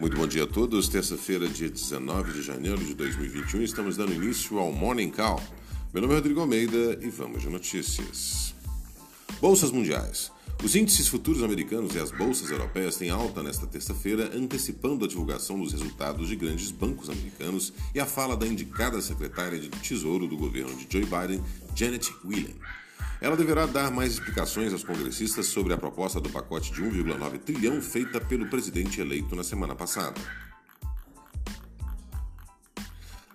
Muito bom dia a todos. Terça-feira, dia 19 de janeiro de 2021, estamos dando início ao Morning Call. Meu nome é Rodrigo Almeida e vamos de notícias. Bolsas mundiais. Os índices futuros americanos e as bolsas europeias têm alta nesta terça-feira, antecipando a divulgação dos resultados de grandes bancos americanos e a fala da indicada secretária de Tesouro do governo de Joe Biden, Janet Yellen. Ela deverá dar mais explicações aos congressistas sobre a proposta do pacote de 1,9 trilhão feita pelo presidente eleito na semana passada.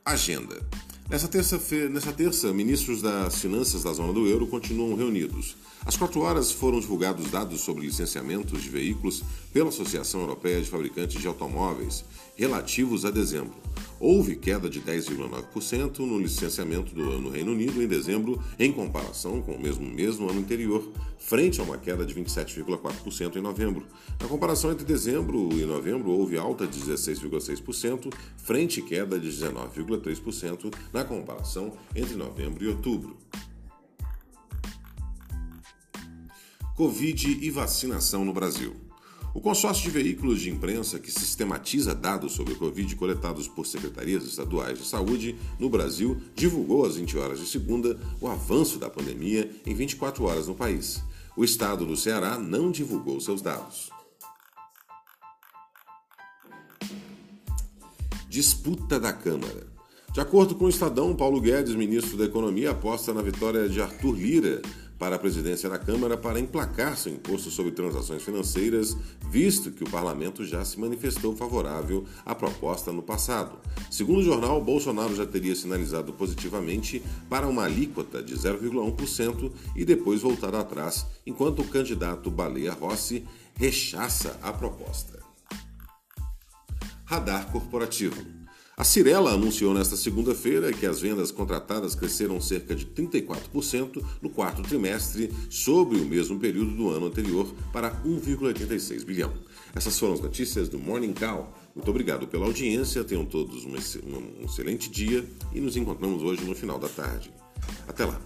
Agenda. Nessa terça, nessa terça, ministros das finanças da zona do euro continuam reunidos. Às quatro horas foram divulgados dados sobre licenciamentos de veículos pela Associação Europeia de Fabricantes de Automóveis, relativos a dezembro. Houve queda de 10,9% no licenciamento do ano no Reino Unido em dezembro, em comparação com o mesmo mês no ano anterior, frente a uma queda de 27,4% em novembro. Na comparação entre dezembro e novembro, houve alta de 16,6%, frente a queda de 19,3% na comparação entre novembro e outubro. Covid e vacinação no Brasil. O consórcio de veículos de imprensa que sistematiza dados sobre o Covid coletados por secretarias estaduais de saúde no Brasil divulgou às 20 horas de segunda o avanço da pandemia em 24 horas no país. O estado do Ceará não divulgou seus dados. Disputa da Câmara. De acordo com o Estadão, Paulo Guedes, ministro da Economia, aposta na vitória de Arthur Lira para a presidência da Câmara para emplacar seu imposto sobre transações financeiras, visto que o parlamento já se manifestou favorável à proposta no passado. Segundo o jornal, Bolsonaro já teria sinalizado positivamente para uma alíquota de 0,1% e depois voltado atrás, enquanto o candidato Baleia Rossi rechaça a proposta. Radar corporativo. A Cirela anunciou nesta segunda-feira que as vendas contratadas cresceram cerca de 34% no quarto trimestre sobre o mesmo período do ano anterior para 1,86 bilhão. Essas foram as notícias do Morning Call. Muito obrigado pela audiência, tenham todos um excelente dia e nos encontramos hoje no final da tarde. Até lá!